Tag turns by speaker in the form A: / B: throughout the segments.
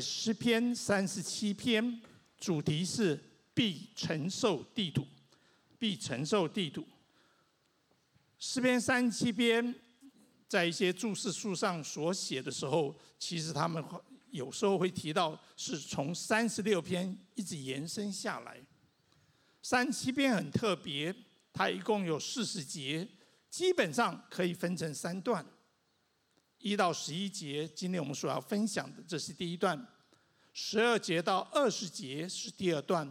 A: 诗篇三十七篇，主题是必承受地土，必承受地土。诗篇三十七篇，在一些注释书上所写的时候，其实他们有时候会提到是从三十六篇一直延伸下来。三十七篇很特别，它一共有四十节，基本上可以分成三段。一到十一节，今天我们所要分享的，这是第一段；十二节到二十节是第二段；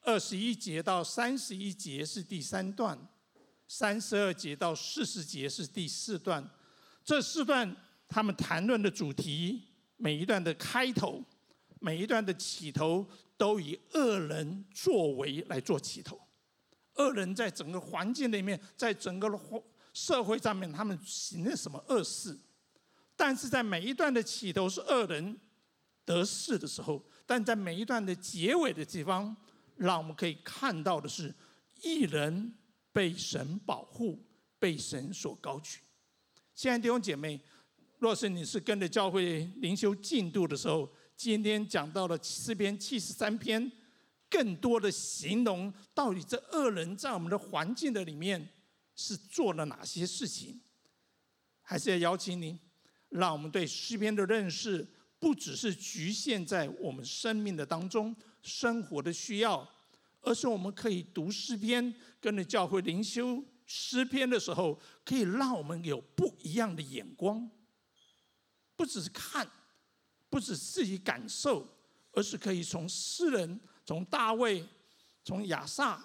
A: 二十一节到三十一节是第三段；三十二节到四十节是第四段。这四段他们谈论的主题，每一段的开头，每一段的起头，都以恶人作为来做起头。恶人在整个环境里面，在整个社会上面，他们行了什么恶事？但是在每一段的起头是恶人得势的时候，但在每一段的结尾的地方，让我们可以看到的是，一人被神保护，被神所高举。亲爱的弟兄姐妹，若是你是跟着教会灵修进度的时候，今天讲到了诗篇七十三篇，更多的形容到底这恶人在我们的环境的里面是做了哪些事情，还是要邀请您。让我们对诗篇的认识，不只是局限在我们生命的当中、生活的需要，而是我们可以读诗篇，跟着教会灵修诗篇的时候，可以让我们有不一样的眼光，不只是看，不只是自己感受，而是可以从诗人、从大卫、从亚萨、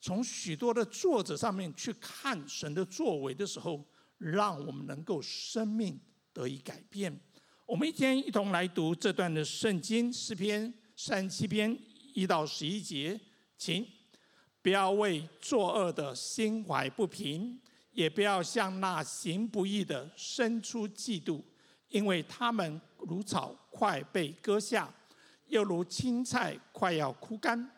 A: 从许多的作者上面去看神的作为的时候。让我们能够生命得以改变。我们一天一同来读这段的圣经诗篇三七篇一到十一节，请不要为作恶的心怀不平，也不要向那行不义的生出嫉妒，因为他们如草快被割下，又如青菜快要枯干。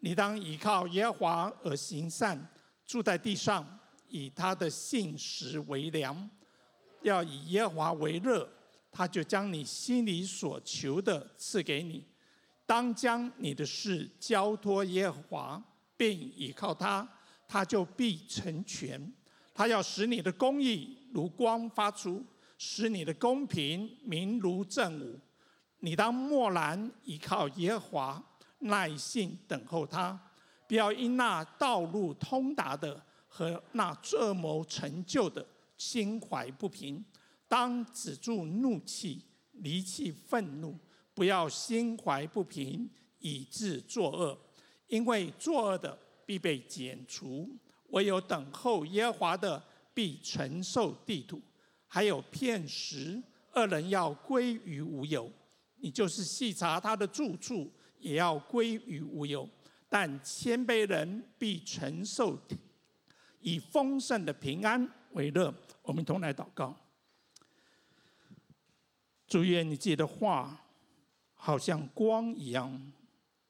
A: 你当倚靠耶和华而行善，住在地上。以他的信实为粮，要以耶和华为乐，他就将你心里所求的赐给你。当将你的事交托耶和华，并倚靠他，他就必成全。他要使你的公义如光发出，使你的公平明如正午。你当默然倚靠耶和华，耐心等候他，不要因那道路通达的。和那恶谋成就的心怀不平，当止住怒气，离弃愤怒，不要心怀不平，以致作恶，因为作恶的必被剪除，唯有等候耶和华的必承受地土。还有片时，恶人要归于无有，你就是细查他的住处，也要归于无有。但谦卑人必承受。以丰盛的平安为乐，我们同来祷告。主，愿你自己的话，好像光一样，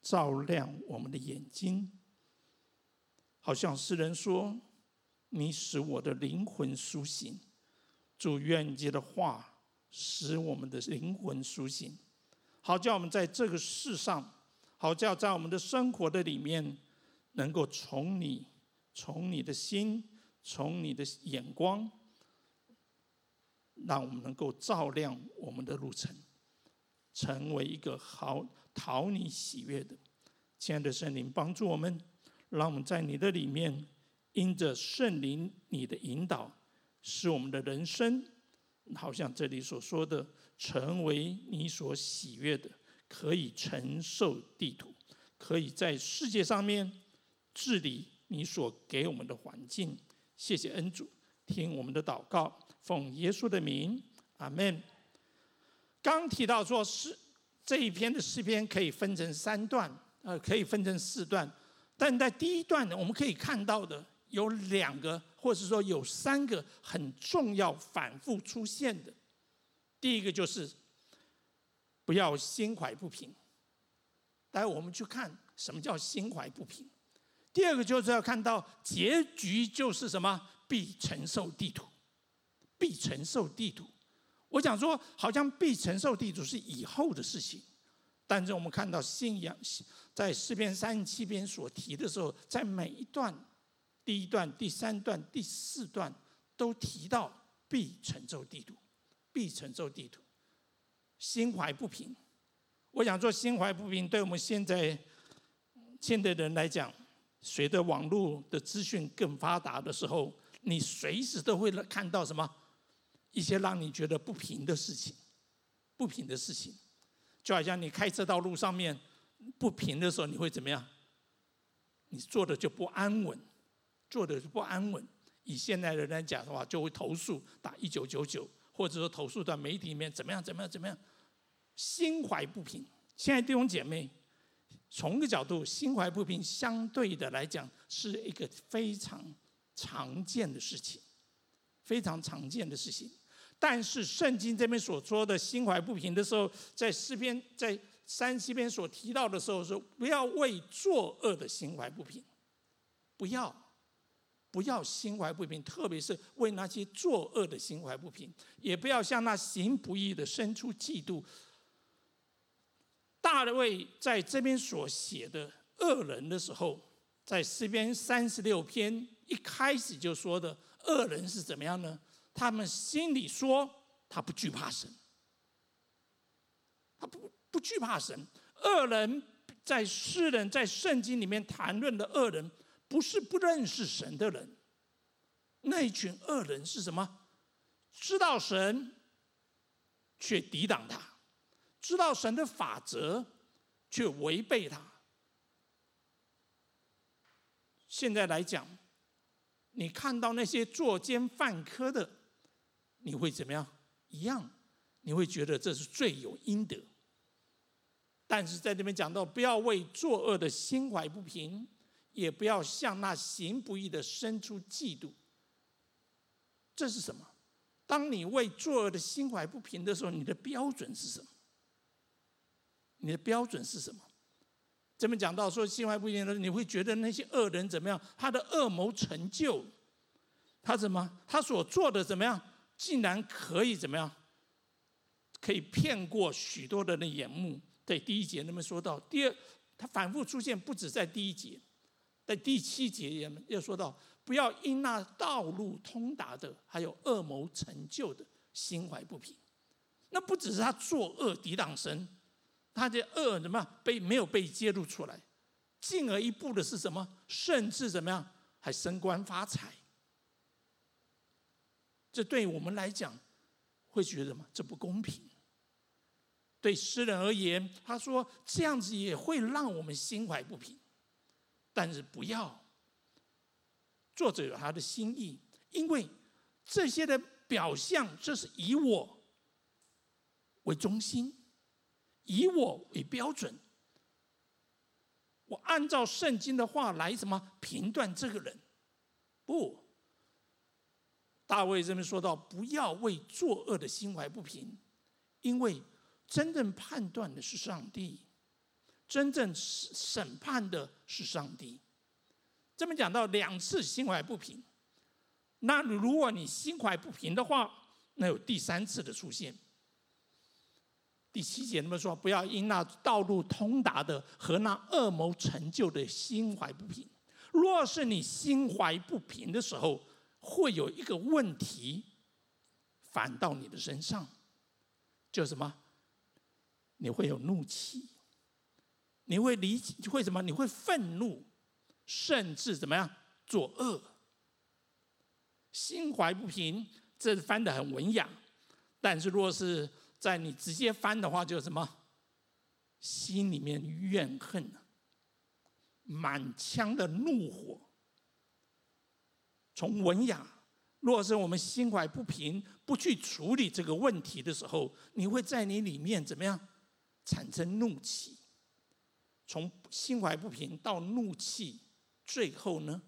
A: 照亮我们的眼睛。好像诗人说：“你使我的灵魂苏醒。”主，愿你自己的话使我们的灵魂苏醒，好叫我们在这个世上，好叫在我们的生活的里面，能够从你。从你的心，从你的眼光，让我们能够照亮我们的路程，成为一个好讨你喜悦的。亲爱的圣灵，帮助我们，让我们在你的里面，因着圣灵你的引导，使我们的人生，好像这里所说的，成为你所喜悦的，可以承受地土，可以在世界上面治理。你所给我们的环境，谢谢恩主，听我们的祷告，奉耶稣的名，阿门。刚提到说诗这一篇的诗篇可以分成三段，呃，可以分成四段，但在第一段呢，我们可以看到的有两个，或者说有三个很重要、反复出现的。第一个就是不要心怀不平。待会我们去看什么叫心怀不平。第二个就是要看到结局就是什么？必承受地土，必承受地土。我讲说，好像必承受地土是以后的事情，但是我们看到信仰在诗篇三十七篇所提的时候，在每一段，第一段、第三段、第四段都提到必承受地土，必承受地土，心怀不平。我想说，心怀不平，对我们现在现代人来讲，随着网络的资讯更发达的时候，你随时都会看到什么？一些让你觉得不平的事情，不平的事情，就好像你开车到路上面不平的时候，你会怎么样？你坐的就不安稳，坐的就不安稳。以现代人来讲的话，就会投诉打一九九九，或者说投诉到媒体里面怎么样怎么样怎么样，心怀不平。亲爱的弟兄姐妹，从一个角度，心怀不平相对的来讲是一个非常常见的事情。非常常见的事情，但是圣经这边所说的心怀不平的时候，在诗篇在三七篇所提到的时候说，不要为作恶的心怀不平，不要，不要心怀不平，特别是为那些作恶的心怀不平，也不要向那行不义的生出嫉妒。大卫在这边所写的恶人的时候，在诗篇三十六篇一开始就说的。恶人是怎么样呢？他们心里说他不惧怕神，他不不惧怕神。恶人在诗人，在圣经里面谈论的恶人，不是不认识神的人。那一群恶人是什么？知道神却抵挡他，知道神的法则却违背他。现在来讲。你看到那些作奸犯科的，你会怎么样？一样，你会觉得这是罪有应得。但是在这边讲到，不要为作恶的心怀不平，也不要向那行不义的生出嫉妒。这是什么？当你为作恶的心怀不平的时候，你的标准是什么？你的标准是什么？这边讲到说心怀不平的，你会觉得那些恶人怎么样？他的恶谋成就，他怎么？他所做的怎么样？竟然可以怎么样？可以骗过许多人的眼目。对，第一节那么说到，第二，他反复出现，不止在第一节，在第七节也又说到，不要因那道路通达的，还有恶谋成就的心怀不平。那不只是他作恶抵挡神。他的恶怎么被没有被揭露出来？进而一步的是什么？甚至怎么样还升官发财？这对我们来讲会觉得什么？这不公平。对诗人而言，他说这样子也会让我们心怀不平。但是不要，作者有他的心意，因为这些的表象，这是以我为中心。以我为标准，我按照圣经的话来什么评断这个人？不，大卫这边说到，不要为作恶的心怀不平，因为真正判断的是上帝，真正审判的是上帝。这边讲到两次心怀不平，那如果你心怀不平的话，那有第三次的出现。第七节那么说，不要因那道路通达的和那恶谋成就的心怀不平。若是你心怀不平的时候，会有一个问题反到你的身上，就什么？你会有怒气，你会理会什么？你会愤怒，甚至怎么样作恶？心怀不平，这翻得很文雅，但是若是。在你直接翻的话，就是什么？心里面怨恨，满腔的怒火。从文雅，若是我们心怀不平，不去处理这个问题的时候，你会在你里面怎么样？产生怒气。从心怀不平到怒气，最后呢，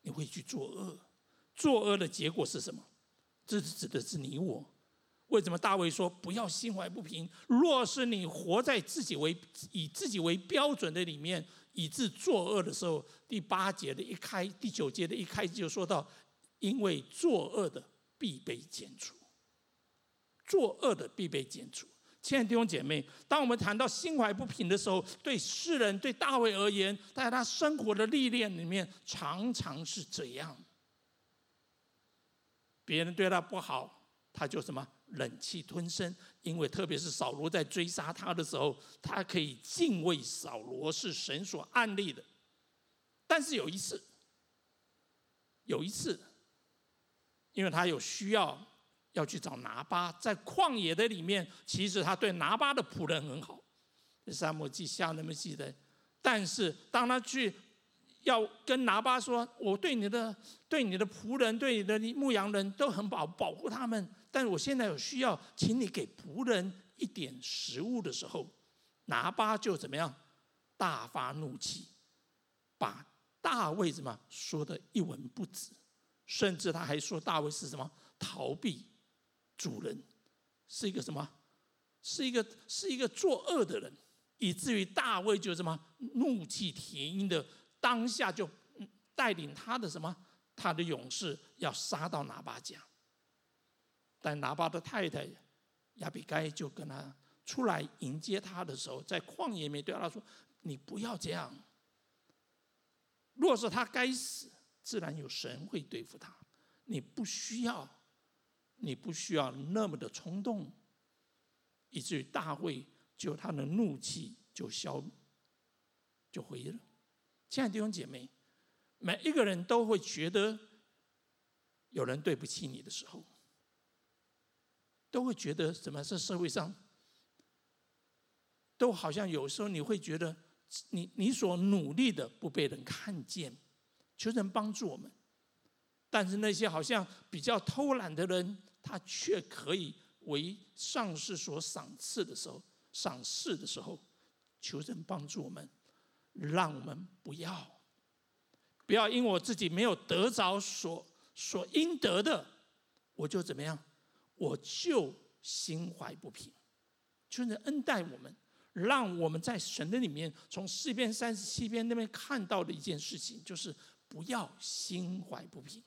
A: 你会去作恶。作恶的结果是什么？这是指的是你我。为什么大卫说不要心怀不平？若是你活在自己为以自己为标准的里面，以致作恶的时候，第八节的一开，第九节的一开就说到，因为作恶的必被剪除，作恶的必被剪除。亲爱的弟兄姐妹，当我们谈到心怀不平的时候，对世人对大卫而言，在他生活的历练里面，常常是这样。别人对他不好，他就什么忍气吞声，因为特别是扫罗在追杀他的时候，他可以敬畏扫罗是神所安立的。但是有一次，有一次，因为他有需要。要去找拿巴，在旷野的里面，其实他对拿巴的仆人很好。撒母耳记下那么记得，但是当他去要跟拿巴说：“我对你的、对你的仆人、对你的牧羊人都很保保护他们，但是我现在有需要，请你给仆人一点食物的时候，拿巴就怎么样？大发怒气，把大卫怎么说的一文不值，甚至他还说大卫是什么逃避。”主人是一个什么？是一个是一个作恶的人，以至于大卫就什么怒气填膺的当下就带领他的什么他的勇士要杀到拿巴家。但拿巴的太太亚比该就跟他出来迎接他的时候，在旷野里面对他说：“你不要这样。若是他该死，自然有神会对付他。你不需要。”你不需要那么的冲动，以至于大卫就他的怒气就消，就回了。亲爱的弟兄姐妹，每一个人都会觉得有人对不起你的时候，都会觉得什么？这社会上都好像有时候你会觉得你你所努力的不被人看见，求神帮助我们。但是那些好像比较偷懒的人，他却可以为上司所赏赐的时候，赏赐的时候，求神帮助我们，让我们不要，不要因我自己没有得着所所应得的，我就怎么样，我就心怀不平。求神恩待我们，让我们在神的里面，从四篇三十七篇那边看到的一件事情，就是不要心怀不平。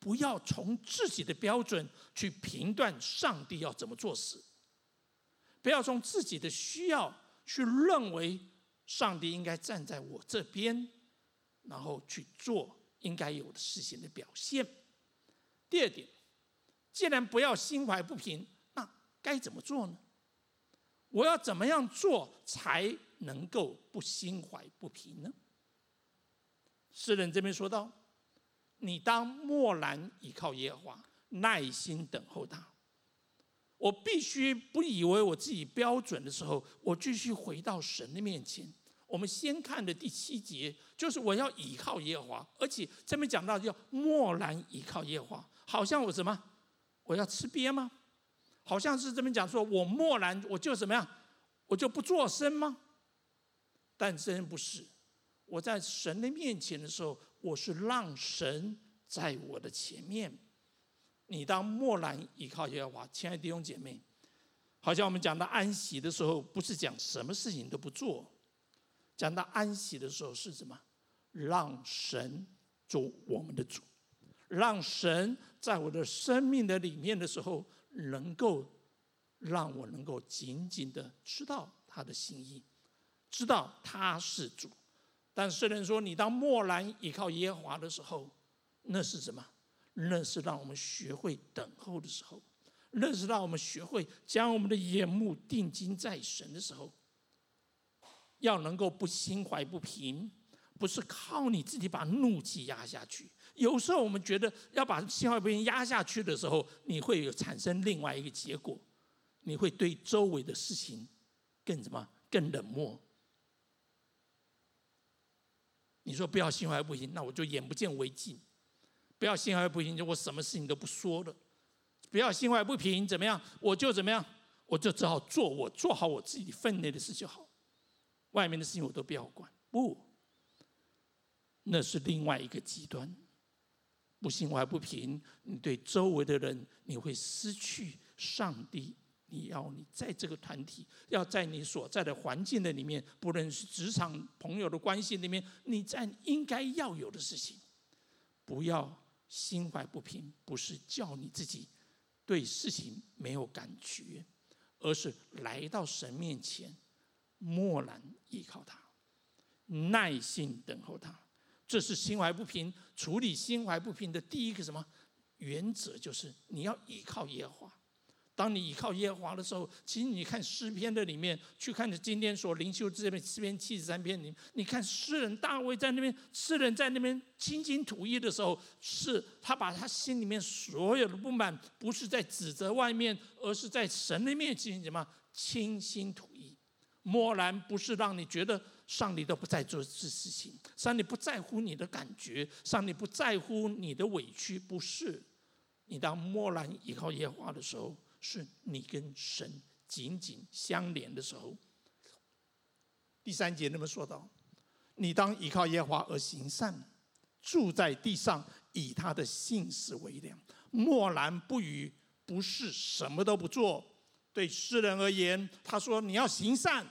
A: 不要从自己的标准去评断上帝要怎么做事，不要从自己的需要去认为上帝应该站在我这边，然后去做应该有的事情的表现。第二点，既然不要心怀不平，那该怎么做呢？我要怎么样做才能够不心怀不平呢？诗人这边说到。你当默然倚靠耶和华，耐心等候他。我必须不以为我自己标准的时候，我继续回到神的面前。我们先看的第七节，就是我要倚靠耶和华，而且这边讲到要默然倚靠耶和华，好像我什么？我要吃瘪吗？好像是这边讲说，我默然我就怎么样？我就不作声吗？但真不是。我在神的面前的时候，我是让神在我的前面。你当默然依靠耶和华，亲爱的弟兄姐妹，好像我们讲到安息的时候，不是讲什么事情都不做。讲到安息的时候是什么？让神做我们的主，让神在我的生命的里面的时候，能够让我能够紧紧的知道他的心意，知道他是主。但虽然说：“你当默然倚靠耶和华的时候，那是什么？那是让我们学会等候的时候，那是让我们学会将我们的眼目定睛在神的时候。要能够不心怀不平，不是靠你自己把怒气压下去。有时候我们觉得要把心怀不平压下去的时候，你会有产生另外一个结果，你会对周围的事情更什么？更冷漠。”你说不要心怀不平，那我就眼不见为净；不要心怀不平，就我什么事情都不说了；不要心怀不平，怎么样？我就怎么样？我就只好做我做好我自己分内的事就好，外面的事情我都不要管。不，那是另外一个极端。不心怀不平，你对周围的人，你会失去上帝。你要你在这个团体，要在你所在的环境的里面，不论是职场朋友的关系里面，你在应该要有的事情，不要心怀不平，不是叫你自己对事情没有感觉，而是来到神面前，默然依靠他，耐心等候他。这是心怀不平，处理心怀不平的第一个什么原则，就是你要依靠耶和华。当你依靠耶和华的时候，其实你看诗篇的里面，去看着今天所灵修这边诗篇七十三篇里面，你看诗人大卫在那边，诗人在那边倾心吐意的时候，是他把他心里面所有的不满，不是在指责外面，而是在神的面前什么倾心吐意，默然不是让你觉得上帝都不在做这事情，上帝不在乎你的感觉，上帝不在乎你的委屈，不是，你当默然依靠耶和华的时候。是你跟神紧紧相连的时候。第三节那么说到：“你当依靠耶和华而行善，住在地上，以他的信实为粮，默然不语，不是什么都不做。”对诗人而言，他说：“你要行善，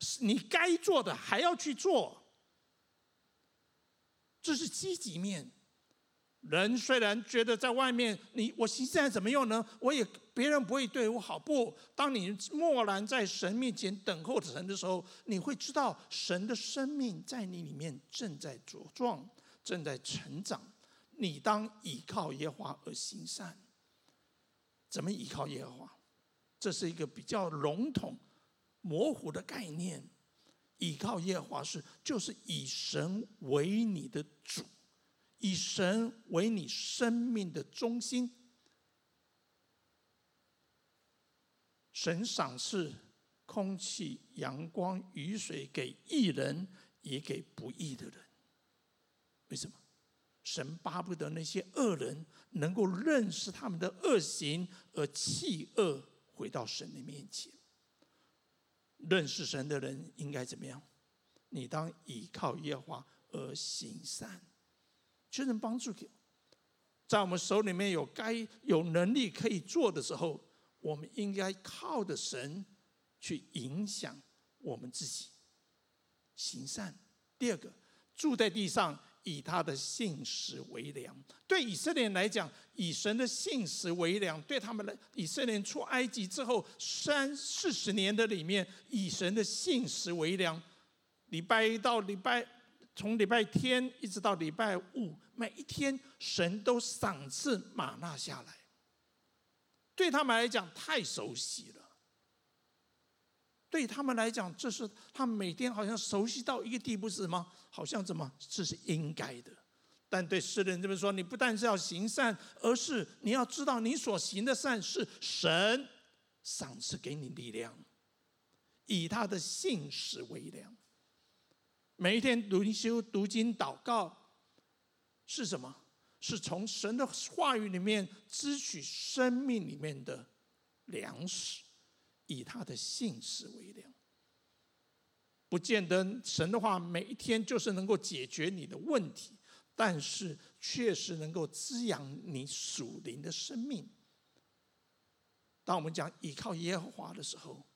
A: 是你该做的还要去做，这是积极面。”人虽然觉得在外面，你我行善怎么用呢？我也别人不会对我好。不，当你默然在神面前等候神的时候，你会知道神的生命在你里面正在茁壮，正在成长。你当倚靠耶和华而行善。怎么倚靠耶和华？这是一个比较笼统、模糊的概念。倚靠耶和华是就是以神为你的主。以神为你生命的中心，神赏赐空气、阳光、雨水给义人，也给不义的人。为什么？神巴不得那些恶人能够认识他们的恶行，而弃恶回到神的面前。认识神的人应该怎么样？你当倚靠耶和华而行善。求神帮助给，在我们手里面有该有能力可以做的时候，我们应该靠着神去影响我们自己，行善。第二个，住在地上，以他的信实为粮。对以色列人来讲，以神的信实为粮；对他们来，以色列人出埃及之后三四十年的里面，以神的信实为粮。礼拜一到礼拜。从礼拜天一直到礼拜五，每一天神都赏赐玛纳下来。对他们来讲太熟悉了，对他们来讲，这是他每天好像熟悉到一个地步，是什么？好像怎么？这是应该的。但对诗人这么说，你不但是要行善，而是你要知道，你所行的善是神赏赐给你力量，以他的信实为粮。每一天读修、读经、祷告，是什么？是从神的话语里面支取生命里面的粮食，以他的信实为粮。不见得神的话每一天就是能够解决你的问题，但是确实能够滋养你属灵的生命。当我们讲依靠耶和华的时候，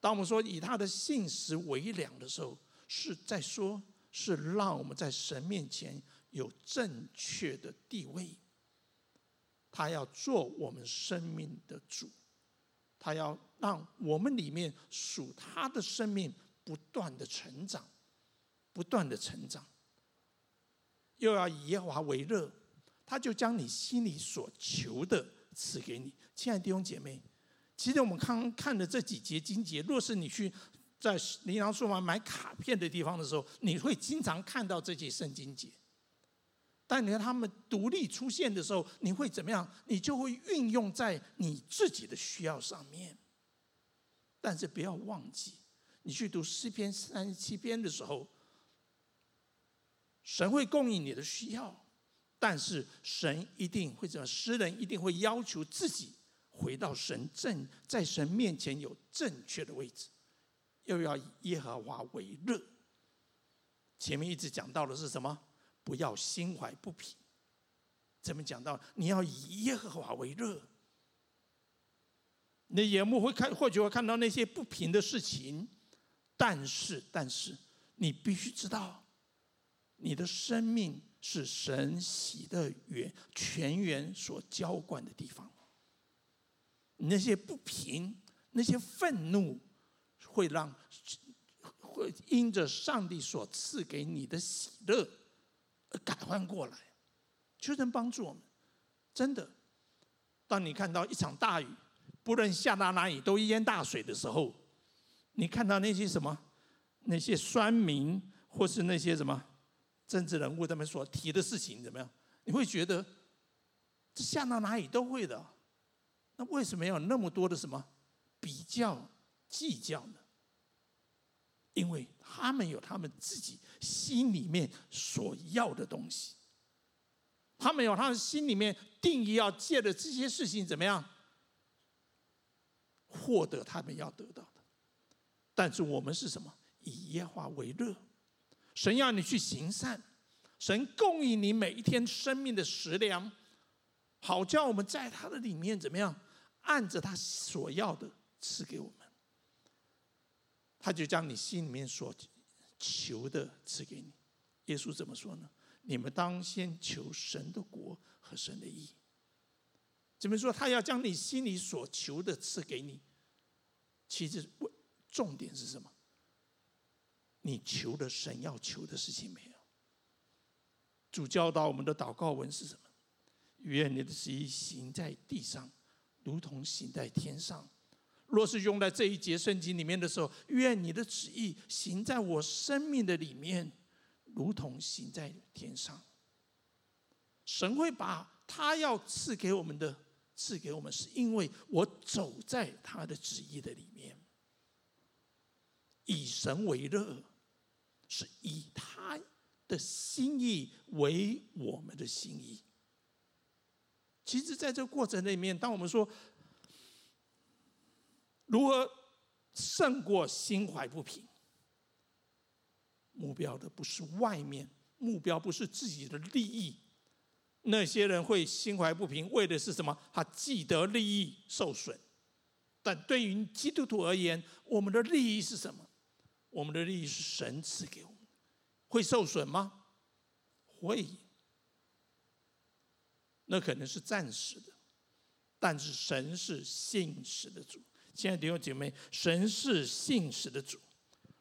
A: 当我们说以他的信实为量的时候，是在说，是让我们在神面前有正确的地位。他要做我们生命的主，他要让我们里面属他的生命不断的成长，不断的成长。又要以耶和华为乐，他就将你心里所求的赐给你。亲爱的弟兄姐妹，其实我们刚刚看的这几节经节，若是你去。在琳琅书房买卡片的地方的时候，你会经常看到这些圣经节。但你看他们独立出现的时候，你会怎么样？你就会运用在你自己的需要上面。但是不要忘记，你去读诗篇三十七篇的时候，神会供应你的需要，但是神一定会怎么？诗人一定会要求自己回到神正，在神面前有正确的位置。又要以耶和华为乐。前面一直讲到的是什么？不要心怀不平。怎么讲到？你要以耶和华为乐。你的眼目会看，或许会看到那些不平的事情，但是，但是，你必须知道，你的生命是神喜的源泉源所浇灌的地方。那些不平、那些愤怒，会让会因着上帝所赐给你的喜乐改换过来，求神帮助我们。真的，当你看到一场大雨，不论下到哪里都淹大水的时候，你看到那些什么，那些酸民或是那些什么政治人物他们所提的事情怎么样？你会觉得这下到哪里都会的，那为什么要有那么多的什么比较计较呢？因为他们有他们自己心里面所要的东西。他们有他们心里面定义，要借着这些事情怎么样获得他们要得到的。但是我们是什么？以耶和华为乐。神要你去行善，神供应你每一天生命的食粮，好叫我们在他的里面怎么样，按着他所要的赐给我们。他就将你心里面所求的赐给你。耶稣怎么说呢？你们当先求神的国和神的义。怎么说？他要将你心里所求的赐给你。其实，重点是什么？你求的神要求的事情没有？主教导我们的祷告文是什么？愿你的旨意行在地上，如同行在天上。若是用在这一节圣经里面的时候，愿你的旨意行在我生命的里面。如同行在天上，神会把他要赐给我们的赐给我们，是因为我走在他的旨意的里面。以神为乐，是以他的心意为我们的心意。其实，在这个过程里面，当我们说如何胜过心怀不平。目标的不是外面，目标不是自己的利益。那些人会心怀不平，为的是什么？他既得利益受损。但对于基督徒而言，我们的利益是什么？我们的利益是神赐给我们，会受损吗？会。那可能是暂时的，但是神是信实的主。亲爱的弟兄姐妹，神是信实的主。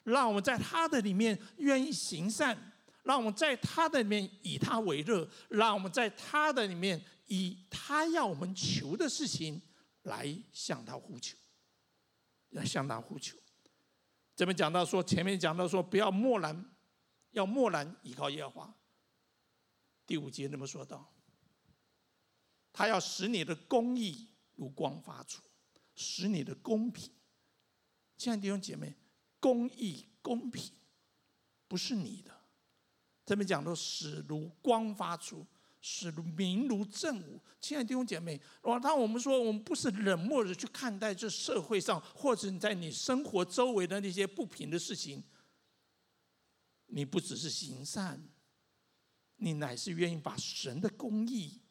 A: 让我们在他的里面愿意行善，让我们在他的里面以他为乐，让我们在他的里面以他要我们求的事情来向他呼求，来向他呼求。这边讲到说，前面讲到说，不要默然，要默然依靠耶和华。第五节那么说道，他要使你的公义如光发出，使你的公平。亲爱的弟兄姐妹。公义、公平，不是你的。这边讲的使如光发出，使如明如正午。亲爱的弟兄姐妹，当我们说我们不是冷漠的去看待这社会上，或者你在你生活周围的那些不平的事情，你不只是行善，你乃是愿意把神的公义、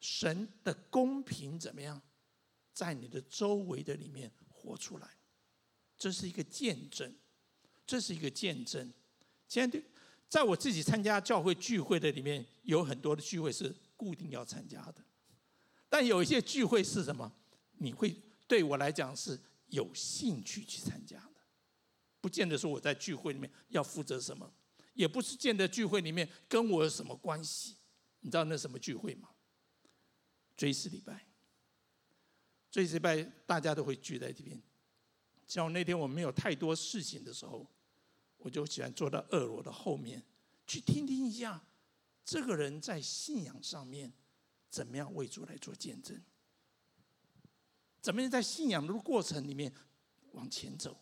A: 神的公平怎么样，在你的周围的里面活出来。这是一个见证，这是一个见证。现在，在我自己参加教会聚会的里面，有很多的聚会是固定要参加的，但有一些聚会是什么？你会对我来讲是有兴趣去参加的，不见得说我在聚会里面要负责什么，也不是见得聚会里面跟我有什么关系。你知道那什么聚会吗？追思礼拜，追思礼拜大家都会聚在这边。像那天我没有太多事情的时候，我就喜欢坐到二楼的后面，去听听一下这个人在信仰上面怎么样为主来做见证，怎么样在信仰的过程里面往前走。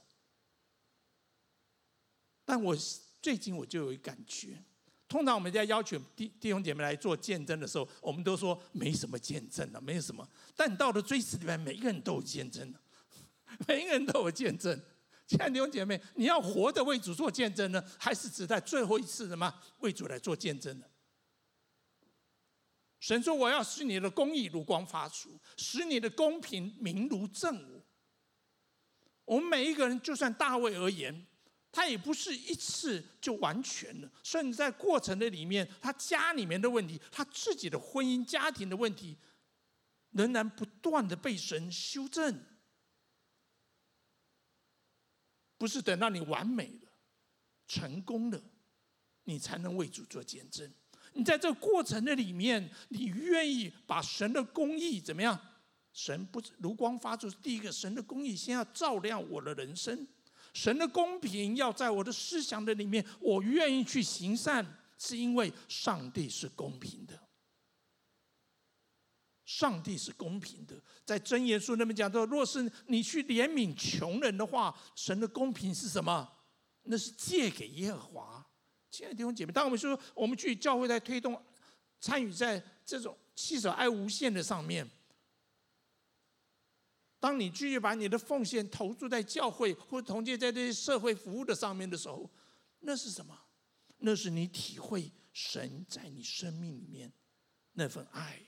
A: 但我最近我就有一感觉，通常我们在邀请弟弟兄姐妹来做见证的时候，我们都说没什么见证的，没有什么。但到了追思里面，每一个人都有见证的。每一个人都有见证，亲爱的弟兄姐妹，你要活着为主做见证呢，还是只在最后一次什么为主来做见证呢？神说：“我要使你的公义如光发出，使你的公平明如正午。”我们每一个人，就算大卫而言，他也不是一次就完全了，甚至在过程的里面，他家里面的问题，他自己的婚姻家庭的问题，仍然不断的被神修正，不是等到你完美了、成功了，你才能为主做见证。你在这过程的里面，你愿意把神的公义怎么样？神不是如光发出第一个，神的公义先要照亮我的人生，神的公平要在我的思想的里面，我愿意去行善，是因为上帝是公平的。上帝是公平的，在箴言书那边讲到，若是你去怜悯穷人的话，神的公平是什么？那是借给耶和华。亲爱的弟兄姐妹，当我们说我们去教会在推动、参与在这种七手爱无限的上面，当你继续把你的奉献投注在教会或统计在这些社会服务的上面的时候，那是什么？那是你体会神在你生命里面那份爱。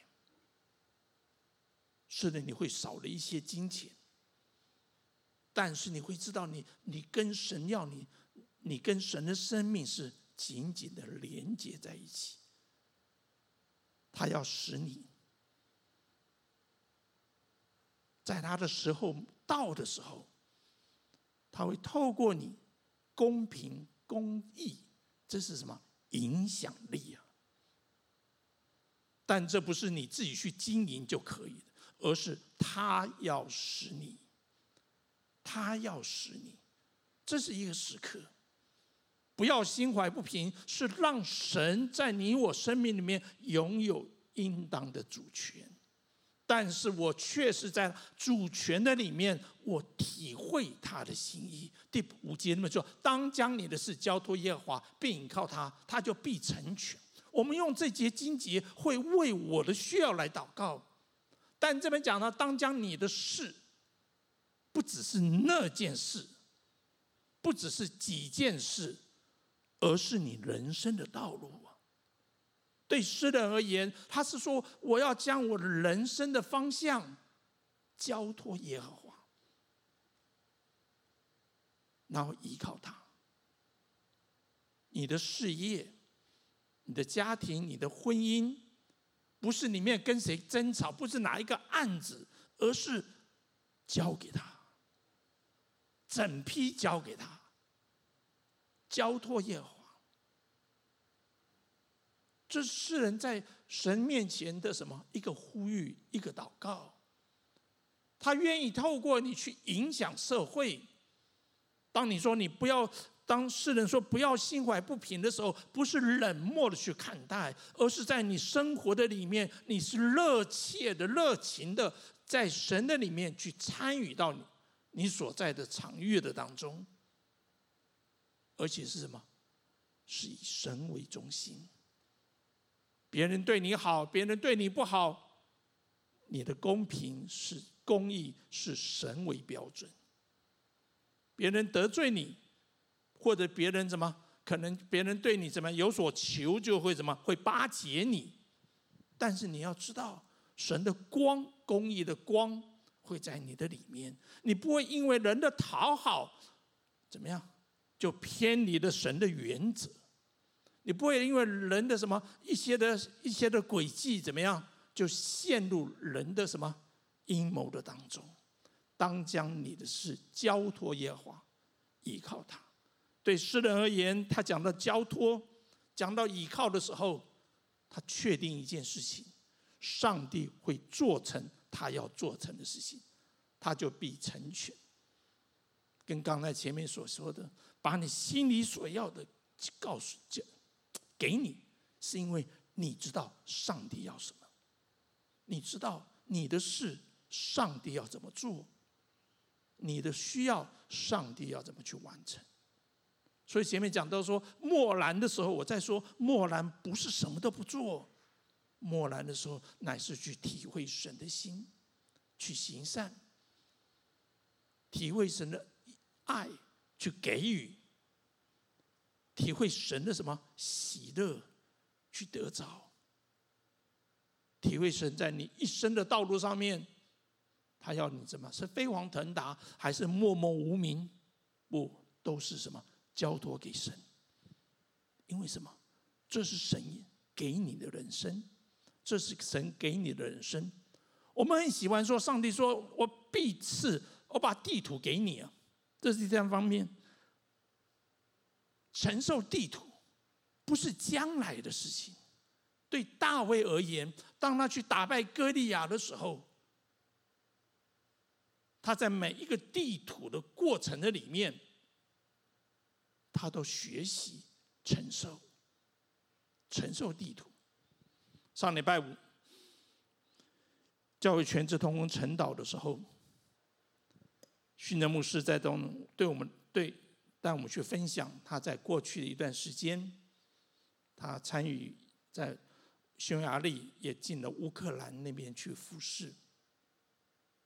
A: 是的，你会少了一些金钱，但是你会知道，你你跟神要你，你跟神的生命是紧紧的连接在一起。他要使你，在他的时候到的时候，他会透过你公平公义，这是什么影响力啊？但这不是你自己去经营就可以的。而是他要使你，他要使你，这是一个时刻。不要心怀不平，是让神在你我生命里面拥有应当的主权。但是我确实在主权的里面，我体会他的心意。第五节那么说：当将你的事交托耶和华，并倚靠他，他就必成全。我们用这节经节会为我的需要来祷告。但这边讲呢，当将你的事，不只是那件事，不只是几件事，而是你人生的道路。对诗人而言，他是说我要将我的人生的方向交托耶和华，然后依靠他。你的事业、你的家庭、你的婚姻。不是里面跟谁争吵，不是哪一个案子，而是交给他，整批交给他，交托耶和华。这是诗人在神面前的什么？一个呼吁，一个祷告。他愿意透过你去影响社会。当你说你不要。当世人说不要心怀不平的时候，不是冷漠的去看待，而是在你生活的里面，你是热切的、热情的，在神的里面去参与到你你所在的场域的当中，而且是什么？是以神为中心。别人对你好，别人对你不好，你的公平是公义，是神为标准。别人得罪你。或者别人怎么可能？别人对你怎么有所求，就会怎么会巴结你？但是你要知道，神的光、公义的光会在你的里面，你不会因为人的讨好怎么样就偏离了神的原则，你不会因为人的什么一些的一些的诡计怎么样就陷入人的什么阴谋的当中。当将你的事交托耶和华，依靠他。对诗人而言，他讲到交托，讲到倚靠的时候，他确定一件事情：上帝会做成他要做成的事情，他就必成全。跟刚才前面所说的，把你心里所要的告诉、讲给你，是因为你知道上帝要什么，你知道你的事，上帝要怎么做，你的需要，上帝要怎么去完成。所以前面讲到说默然的时候，我在说默然不是什么都不做，默然的时候乃是去体会神的心，去行善，体会神的爱，去给予，体会神的什么喜乐，去得着，体会神在你一生的道路上面，他要你怎么是飞黄腾达，还是默默无名？不，都是什么？交托给神，因为什么？这是神给你的人生，这是神给你的人生。我们很喜欢说，上帝说我必赐，我把地图给你啊，这是第三方面。承受地图不是将来的事情。对大卫而言，当他去打败歌利亚的时候，他在每一个地图的过程的里面，他都学习承受，承受地图。上礼拜五，教会全职同工晨祷的时候，训政牧师在中对我们对带我们去分享他在过去的一段时间，他参与在。匈牙利也进了乌克兰那边去服侍。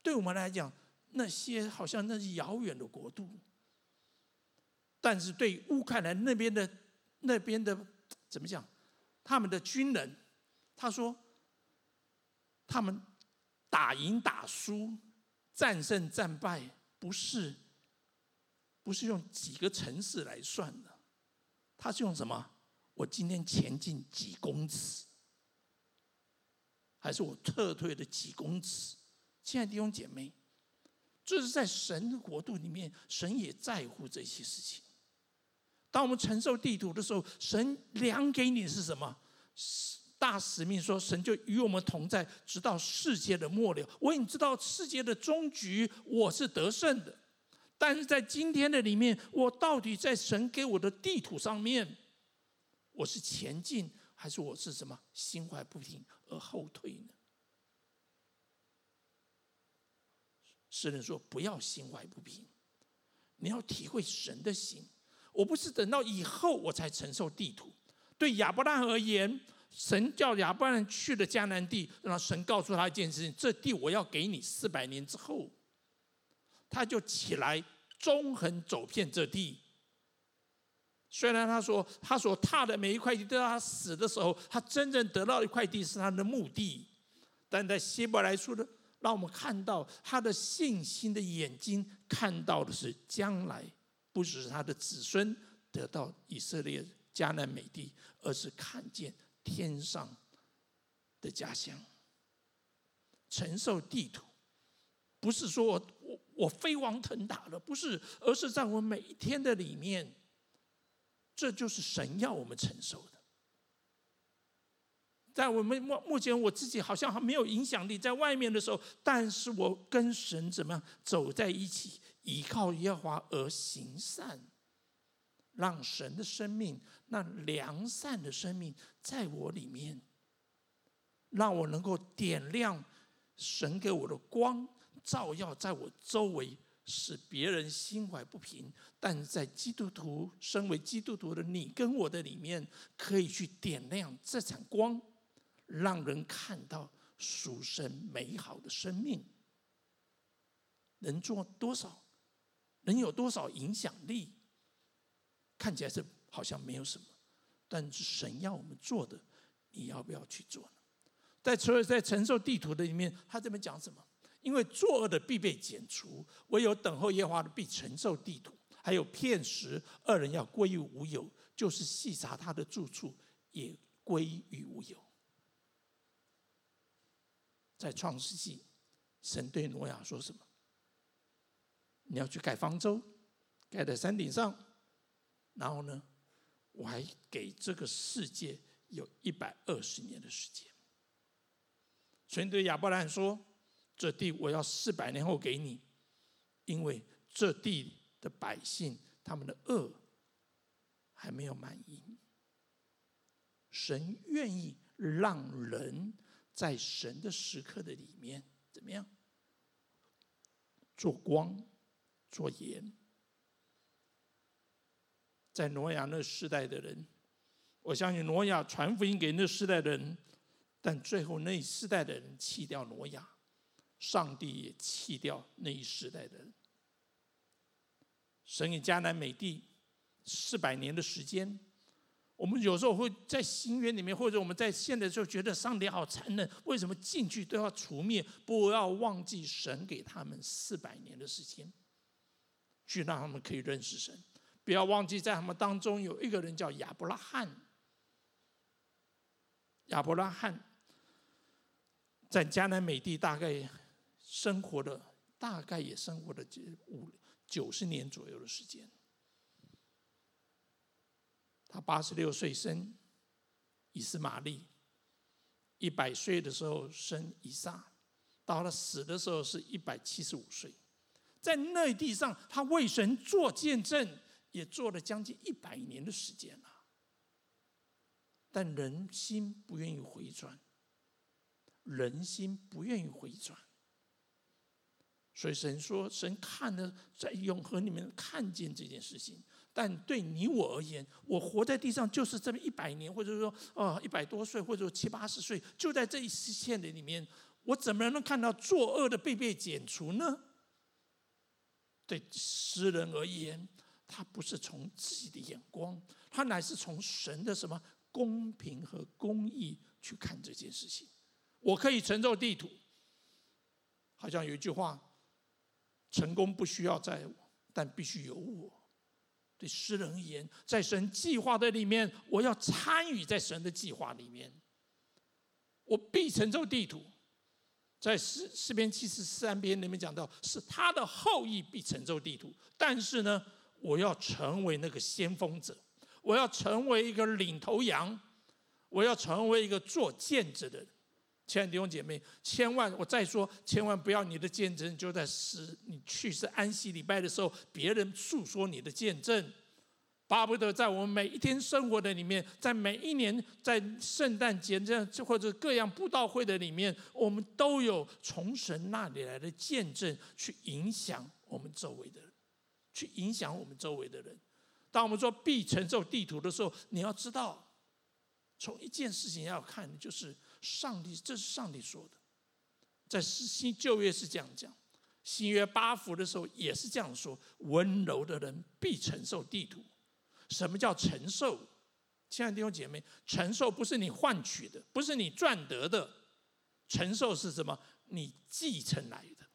A: 对我们来讲，那些好像那是遥远的国度，但是对乌克兰那边的那边的怎么讲？他们的军人，他说，他们打赢打输、战胜战败，不是不是用几个城市来算的，他是用什么？我今天前进几公尺。还是我撤退的几公尺？亲爱的弟兄姐妹，这是在神的国度里面，神也在乎这些事情。当我们承受地土的时候，神量给你是什么？大使命说，神就与我们同在，直到世界的末了。我已经知道世界的终局，我是得胜的。但是在今天的里面，我到底在神给我的地图上面，我是前进，还是我是什么？心怀不平。而后退呢？诗人说：“不要心怀不平，你要体会神的心。我不是等到以后我才承受地图。对亚伯拉罕而言，神叫亚伯拉罕去了迦南地，然后神告诉他一件事情：这地我要给你。四百年之后，他就起来，纵横走遍这地。”虽然他说他所踏的每一块地，都到他死的时候，他真正得到一块地是他的墓地，但在希伯来书的，让我们看到他的信心的眼睛看到的是将来，不只是他的子孙得到以色列迦南美地，而是看见天上的家乡，承受地土，不是说我我我飞黄腾达了，不是，而是在我每一天的里面。这就是神要我们承受的。在我们目目前，我自己好像还没有影响力，在外面的时候，但是我跟神怎么样走在一起，依靠耶和华而行善，让神的生命，那良善的生命在我里面，让我能够点亮神给我的光，照耀在我周围。使别人心怀不平，但在基督徒身为基督徒的你跟我的里面，可以去点亮这盏光，让人看到属神美好的生命。能做多少？能有多少影响力？看起来是好像没有什么，但是神要我们做的，你要不要去做呢？在所有在承受地图的里面，他这边讲什么？因为作恶的必被剪除，唯有等候耶和华的必承受地土。还有片时，恶人要归于无有，就是细察他的住处也归于无有。在创世纪，神对挪亚说什么？你要去盖方舟，盖在山顶上，然后呢，我还给这个世界有一百二十年的时间。神对亚伯兰说。这地我要四百年后给你，因为这地的百姓他们的恶还没有满意。神愿意让人在神的时刻的里面怎么样？做光，做盐。在挪亚那世代的人，我相信挪亚传福音给那世代的人，但最后那一世代的人弃掉挪亚。上帝也弃掉那一时代的人。神给迦南美地四百年的时间，我们有时候会在新约里面，或者我们在现在就觉得上帝好残忍，为什么进去都要除灭？不要忘记神给他们四百年的时间，去让他们可以认识神。不要忘记在他们当中有一个人叫亚伯拉罕，亚伯拉罕。在迦南美地大概生活了，大概也生活了五九十年左右的时间。他八十六岁生以斯玛利，一百岁的时候生以撒，到了死的时候是一百七十五岁。在那地上，他为神做见证，也做了将近一百年的时间了。但人心不愿意回转，人心不愿意回转，所以神说：“神看的在永恒里面看见这件事情。”但对你我而言，我活在地上就是这么一百年，或者说啊一百多岁，或者说七八十岁，就在这一丝线的里面，我怎么能看到作恶的被被剪除呢？对诗人而言，他不是从自己的眼光，他乃是从神的什么公平和公义去看这件事情。我可以承受地土，好像有一句话：成功不需要在，但必须有我。对诗人而言，在神计划的里面，我要参与在神的计划里面，我必成就地图。在诗诗篇七十三篇里面讲到，是他的后裔必成就地图。但是呢，我要成为那个先锋者，我要成为一个领头羊，我要成为一个做见证的人。亲爱的弟兄姐妹，千万我再说，千万不要你的见证就在死你去世安息礼拜的时候，别人诉说你的见证。巴不得在我们每一天生活的里面，在每一年在圣诞节这样或者各样布道会的里面，我们都有从神那里来的见证，去影响我们周围的人，去影响我们周围的人。当我们说必承受地土的时候，你要知道，从一件事情要看的就是上帝，这是上帝说的，在新旧约是这样讲，新约八福的时候也是这样说：温柔的人必承受地土。什么叫承受？亲爱的弟兄姐妹，承受不是你换取的，不是你赚得的，承受是什么？你继承来的。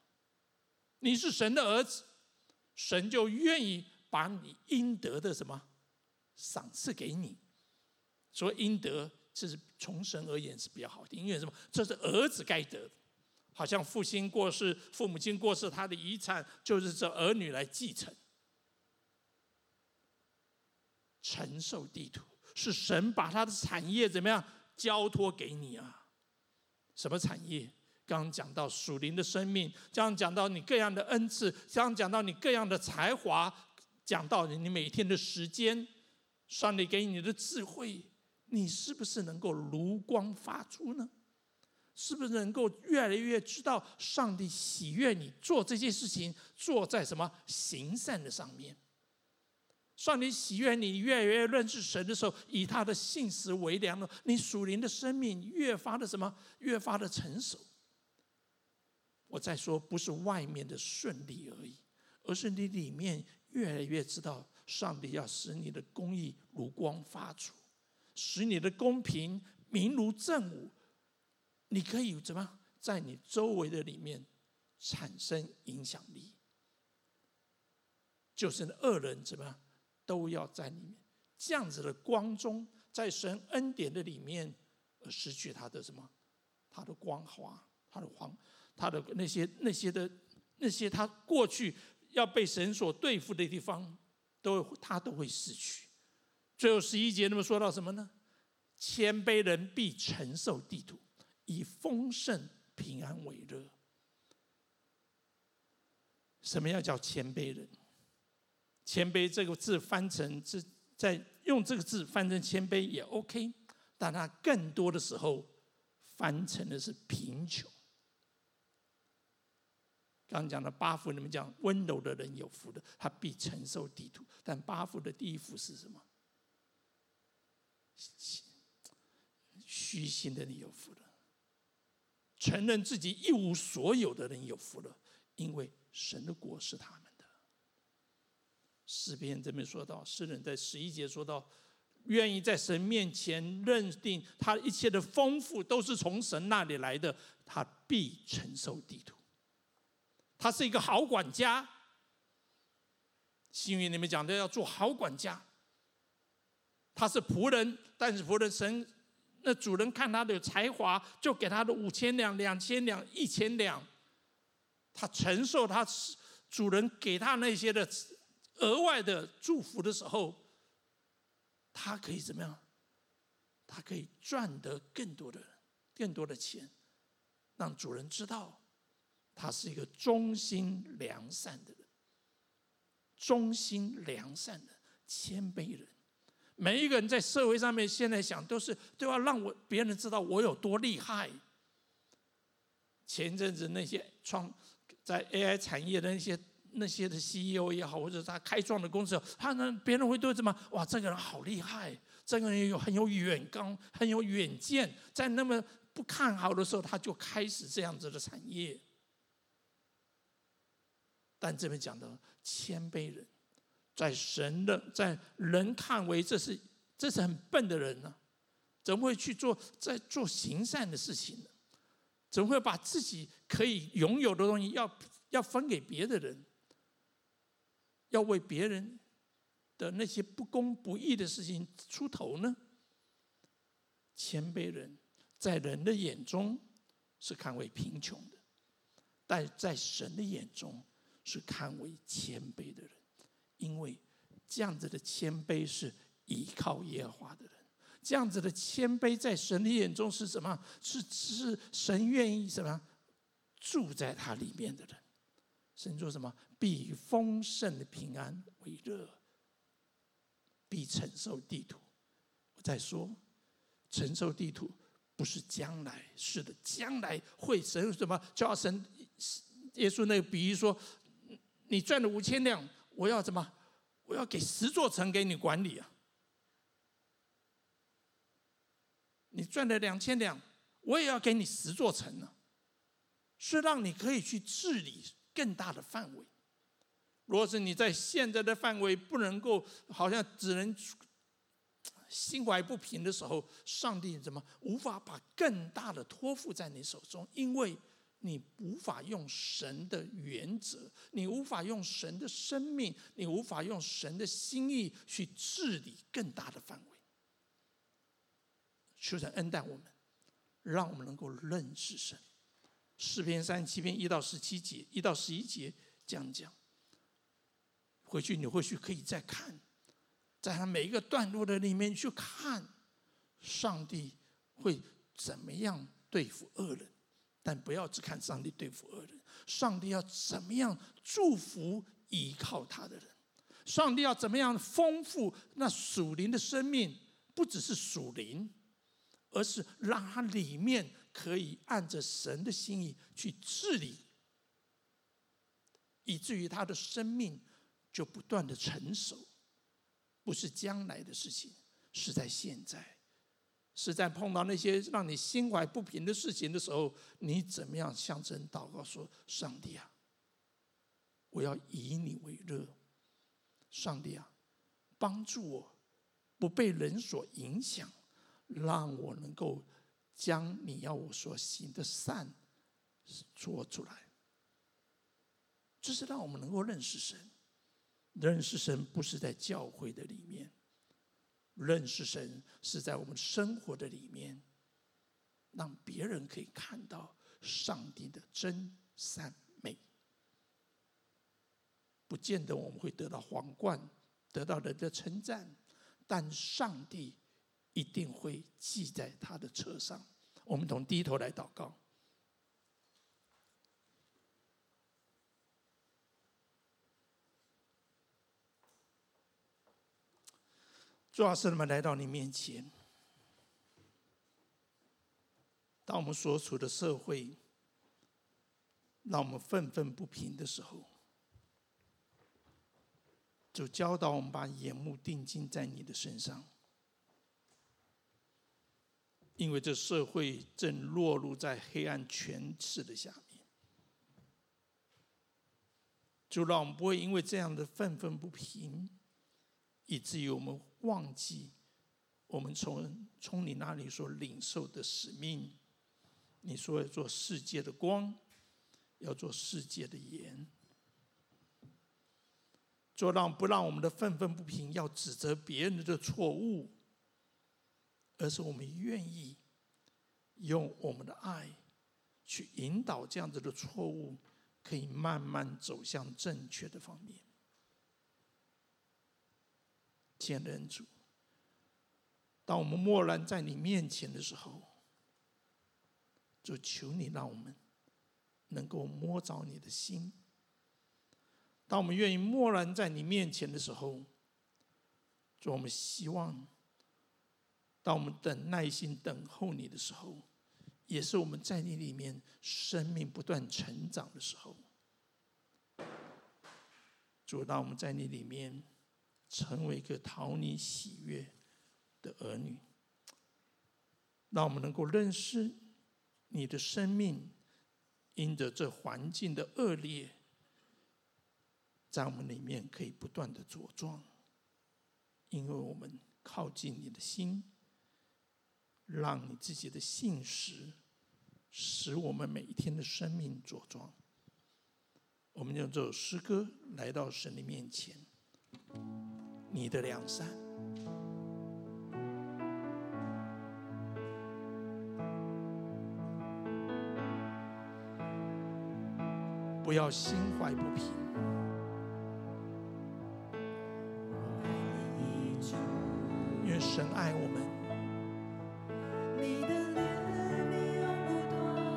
A: 你是神的儿子，神就愿意把你应得的什么赏赐给你。所以应得，这是从神而言是比较好的，因为什么？这是儿子该得的。好像父亲过世，父母亲过世，他的遗产就是这儿女来继承。承受地图是神把他的产业怎么样交托给你啊？什么产业？刚刚讲到属灵的生命，刚讲到你各样的恩赐，刚刚讲到你各样的才华，讲到你每天的时间，上帝给你的智慧，你是不是能够如光发出呢？是不是能够越来越知道上帝喜悦你做这些事情，做在什么行善的上面？上帝喜悦你越来越认识神的时候，以他的信实为粮了，你属灵的生命越发的什么？越发的成熟。我再说，不是外面的顺利而已，而是你里面越来越知道，上帝要使你的公义如光发出，使你的公平明如正午。你可以怎么在你周围的里面产生影响力？就是恶人怎么样？都要在里面，这样子的光中，在神恩典的里面，失去他的什么？他的光华，他的光，他的那些那些的那些他过去要被神所对付的地方，都他都会失去。最后十一节那么说到什么呢？谦卑人必承受地土，以丰盛平安为乐。什么要叫谦卑人？谦卑这个字翻成是，在用这个字翻成谦卑也 OK，但它更多的时候翻成的是贫穷。刚讲的八福，你们讲温柔的人有福的，他必承受地土。但八福的第一福是什么？虚心的人有福了，承认自己一无所有的人有福了，因为神的国是他们的。诗篇这边说到，诗人在十一节说到，愿意在神面前认定他一切的丰富都是从神那里来的，他必承受地土。他是一个好管家，新约里面讲的要做好管家。他是仆人，但是仆人神那主人看他的才华，就给他的五千两、两千两、一千两。他承受他主人给他那些的额外的祝福的时候，他可以怎么样？他可以赚得更多的、更多的钱，让主人知道他是一个忠心良善的人，忠心良善的谦卑人。每一个人在社会上面现在想都是都要让我别人知道我有多厉害。前阵子那些创在 AI 产业的那些那些的 CEO 也好，或者他开创的公司，他呢别人会对什么？哇，这个人好厉害，这个人有很有远纲，很有远见，在那么不看好的时候，他就开始这样子的产业。但这边讲的谦卑人。在神的，在人看为这是这是很笨的人呢、怎么会去做在做行善的事情呢？怎么会把自己可以拥有的东西要要分给别的人，要为别人的那些不公不义的事情出头呢？谦卑人在人的眼中是看为贫穷的，但在神的眼中是看为谦卑的人。因为这样子的谦卑是依靠耶和华的人，这样子的谦卑在神的眼中是什么？是是神愿意什么住在他里面的人。神说什么？必以丰盛的平安为乐，必承受地土。我再说，承受地土不是将来，是的，将来会神什么？叫神耶稣那个比喻说，你赚了五千两。我要怎么？我要给十座城给你管理啊！你赚了两千两，我也要给你十座城呢，是让你可以去治理更大的范围。如果是你在现在的范围不能够，好像只能心怀不平的时候，上帝怎么无法把更大的托付在你手中？因为。你无法用神的原则，你无法用神的生命，你无法用神的心意去治理更大的范围。求神恩待我们，让我们能够认识神。诗篇三十七篇一到十七节，一到十一节这样讲。回去你或许可以再看，在他每一个段落的里面去看，上帝会怎么样对付恶人。但不要只看上帝对付恶人，上帝要怎么样祝福依靠他的人？上帝要怎么样丰富那属灵的生命？不只是属灵，而是让他里面可以按着神的心意去治理，以至于他的生命就不断的成熟，不是将来的事情，是在现在。是在碰到那些让你心怀不平的事情的时候，你怎么样向神祷告说：“上帝啊，我要以你为乐。上帝啊，帮助我不被人所影响，让我能够将你要我所行的善说出来。”这是让我们能够认识神。认识神不是在教会的里面。认识神是在我们生活的里面，让别人可以看到上帝的真善美。不见得我们会得到皇冠，得到人的称赞，但上帝一定会记在他的车上。我们同低头来祷告。主啊，圣灵们来到你面前。当我们所处的社会让我们愤愤不平的时候，就教导我们把眼目定睛在你的身上，因为这社会正落入在黑暗权势的下面。就让我们不会因为这样的愤愤不平，以至于我们忘记我们从从你那里所领受的使命。你说要做世界的光，要做世界的盐，做让不让我们的愤愤不平要指责别人的错误，
B: 而是我们愿意用我们的爱去引导这样子的错误，可以慢慢走向正确的方面。见人主，当我们默然在你面前的时候，就求你让我们能够摸着你的心。当我们愿意默然在你面前的时候，就我们希望，当我们等耐心等候你的时候，也是我们在你里面生命不断成长的时候。主，当我们在你里面成为一个讨你喜悦的儿女，让我们能够认识你的生命，因着这环境的恶劣。在我们里面可以不断的茁壮，因为我们靠近你的心，让你自己的信实使我们每一天的生命茁壮。我们用这首诗歌来到神的面前，你的良善，不要心怀不平。神爱我们，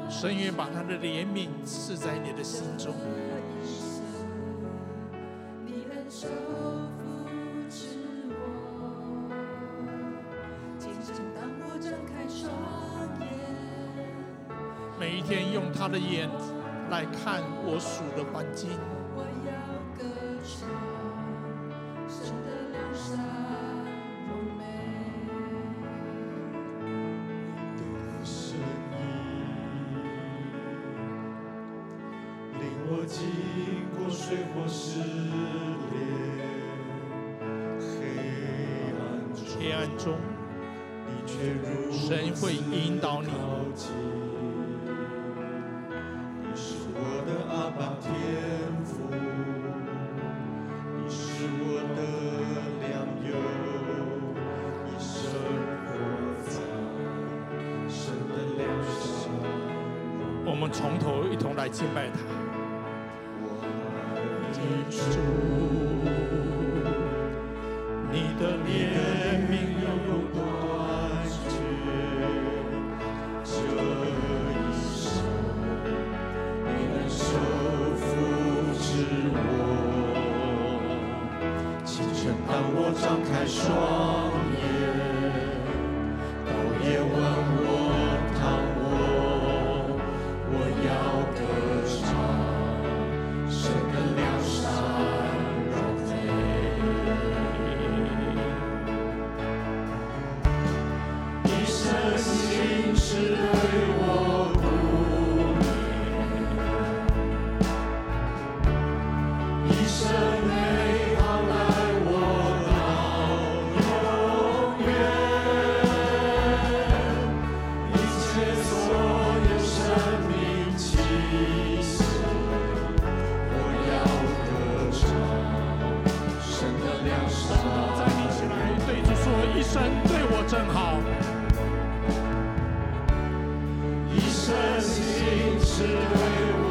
B: 神愿把他的怜悯赐在你的心中。的眼来看我属的环境。从头一同来敬拜他，主，你的怜悯永不断绝，这一生你能手扶持我，清晨当我张开双。Savior.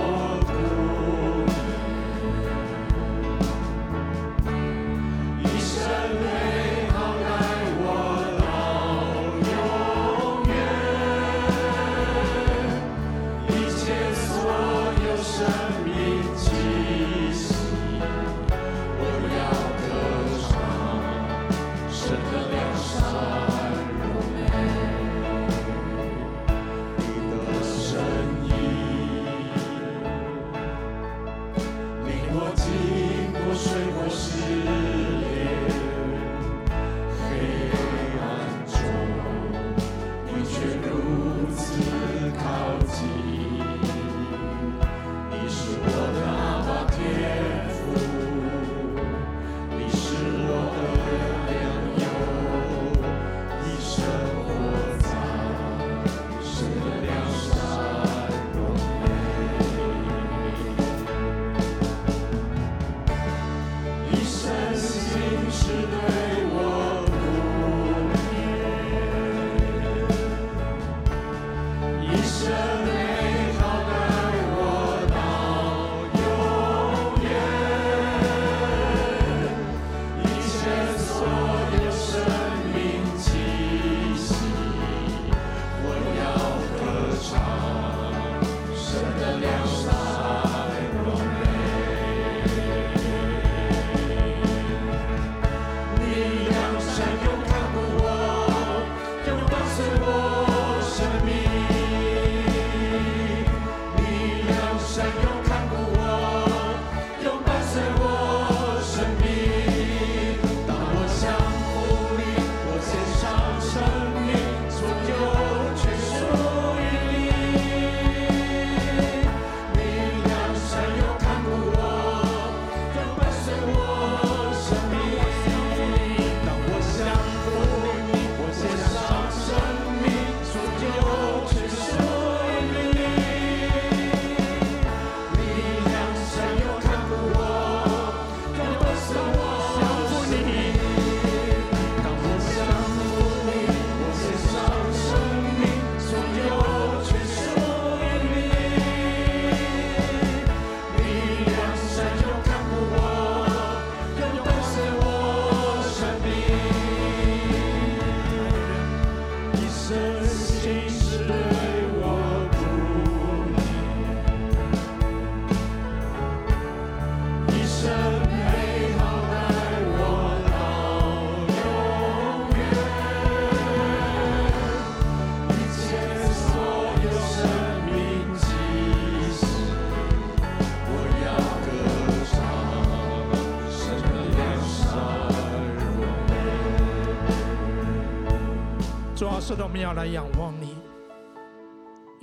A: 主要是我们要来仰望你，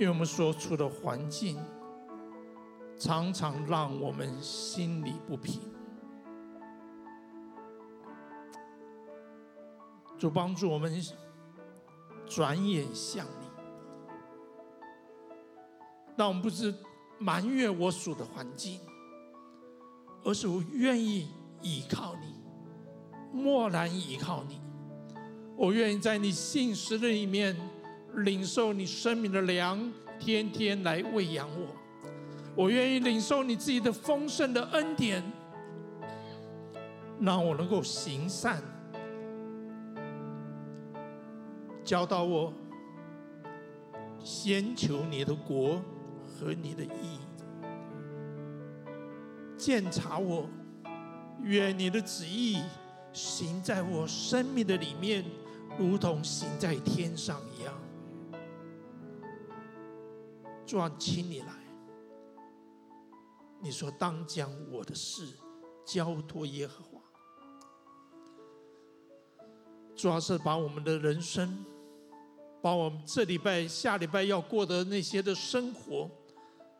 A: 因为我们所处的环境常常让我们心里不平。主帮助我们转眼向你，让我们不是埋怨我所的环境，而是我愿意依靠你，默然依靠你。我愿意在你信实的里面领受你生命的粮，天天来喂养我。我愿意领受你自己的丰盛的恩典，让我能够行善。教导我，先求你的国和你的义。鉴察我，愿你的旨意行在我生命的里面，如同行在天上一样。主啊，请你来。你说，当将我的事交托耶和华。主要是把我们的人生。把我们这礼拜、下礼拜要过的那些的生活，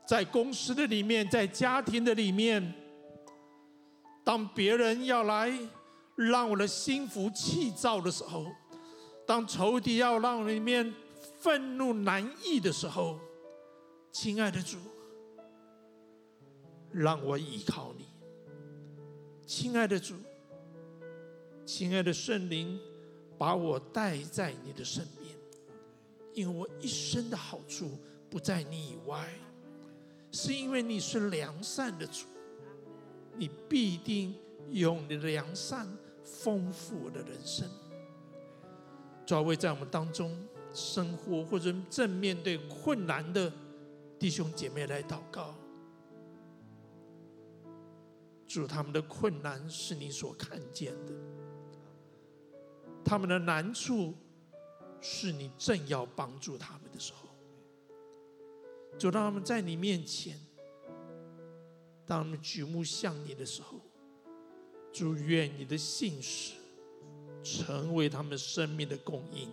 A: 在公司的里面，在家庭的里面，当别人要来让我的心浮气躁的时候，当仇敌要让里面愤怒难抑的时候，亲爱的主，让我依靠你。亲爱的主，亲爱的圣灵，把我带在你的身边。因为我一生的好处不在你以外，是因为你是良善的主，你必定用你的良善丰富我的人生。专为在我们当中生活或者正面对困难的弟兄姐妹来祷告，主，他们的困难是你所看见的，他们的难处。是你正要帮助他们的时候，就让他们在你面前，当他们举目向你的时候，祝愿你的信实成为他们生命的供应，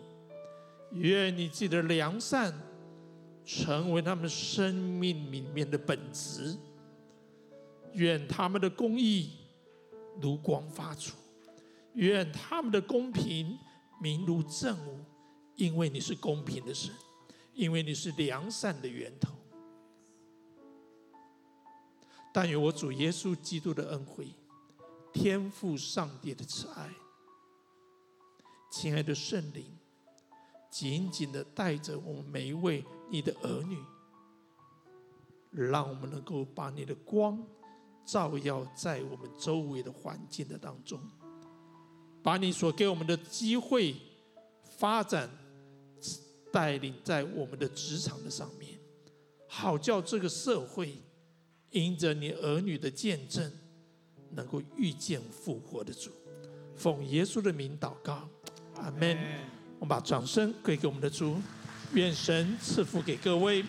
A: 愿你自己的良善成为他们生命里面的本质，愿他们的公义如光发出，愿他们的公平明如正午。因为你是公平的神，因为你是良善的源头。但愿我主耶稣基督的恩惠、天父上帝的慈爱、亲爱的圣灵，紧紧的带着我们每一位你的儿女，让我们能够把你的光照耀在我们周围的环境的当中，把你所给我们的机会发展。带领在我们的职场的上面，好叫这个社会因着你儿女的见证，能够遇见复活的主。奉耶稣的名祷告，阿门。我们把掌声归给我们的主，愿神赐福给各位。